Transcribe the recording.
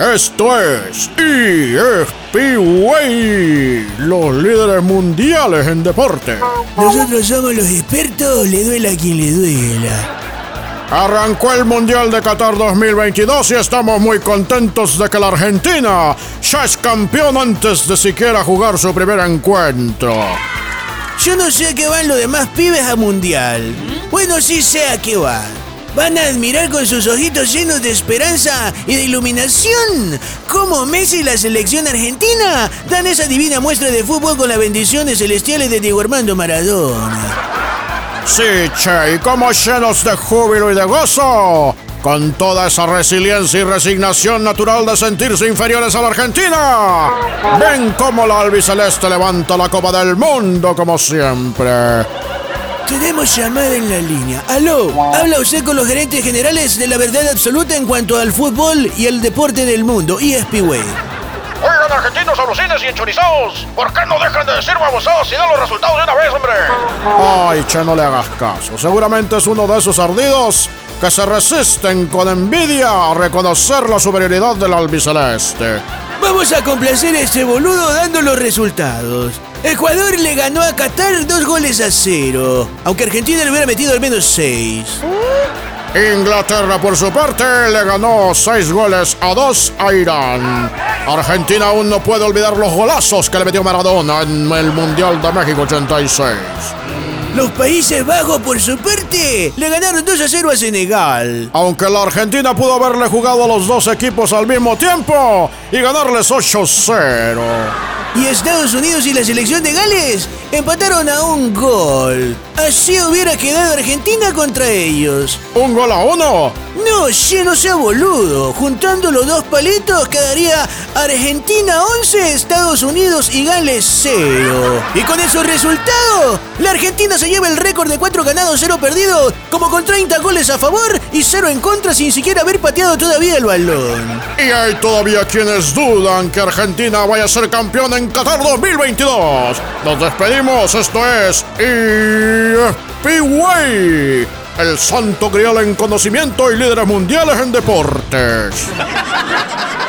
Esto es ESPWay, los líderes mundiales en deporte. Nosotros somos los expertos, le duela a quien le duela. Arrancó el Mundial de Qatar 2022 y estamos muy contentos de que la Argentina ya es campeón antes de siquiera jugar su primer encuentro. Yo no sé a qué van los demás pibes a Mundial. Bueno, sí sé a qué van. Van a admirar con sus ojitos llenos de esperanza y de iluminación cómo Messi y la selección argentina dan esa divina muestra de fútbol con las bendiciones celestiales de Diego Armando Maradona. Sí, che, y como llenos de júbilo y de gozo, con toda esa resiliencia y resignación natural de sentirse inferiores a la Argentina. Ven cómo la albiceleste levanta la Copa del Mundo como siempre. Tenemos llamada en la línea. Aló, habla usted con los gerentes generales de la verdad absoluta en cuanto al fútbol y el deporte del mundo, ESPWay. Oigan, argentinos alucines y enchorizados, ¿por qué no dejan de decir babosados y dan los resultados de una vez, hombre? Ay, che, no le hagas caso. Seguramente es uno de esos ardidos que se resisten con envidia a reconocer la superioridad del albiceleste. Vamos a complacer a este boludo dando los resultados. Ecuador le ganó a Qatar dos goles a cero, aunque Argentina le hubiera metido al menos seis. Inglaterra, por su parte, le ganó seis goles a dos a Irán. Argentina aún no puede olvidar los golazos que le metió Maradona en el Mundial de México 86. Los Países Bajos, por su parte, le ganaron 2 a 0 a Senegal. Aunque la Argentina pudo haberle jugado a los dos equipos al mismo tiempo y ganarles 8-0. Y Estados Unidos y la selección de Gales empataron a un gol. Así hubiera quedado Argentina contra ellos. ¿Un gol a uno? No, che, no sea boludo. Juntando los dos palitos quedaría Argentina 11, Estados Unidos y Gales 0. Y con esos resultados, la Argentina se lleva el récord de 4 ganados, 0 perdidos, como con 30 goles a favor y 0 en contra sin siquiera haber pateado todavía el balón. Y hay todavía quienes dudan que Argentina vaya a ser campeón en Qatar 2022. Nos despedimos, esto es ESPWay, el santo grial en conocimiento y líderes mundiales en deportes.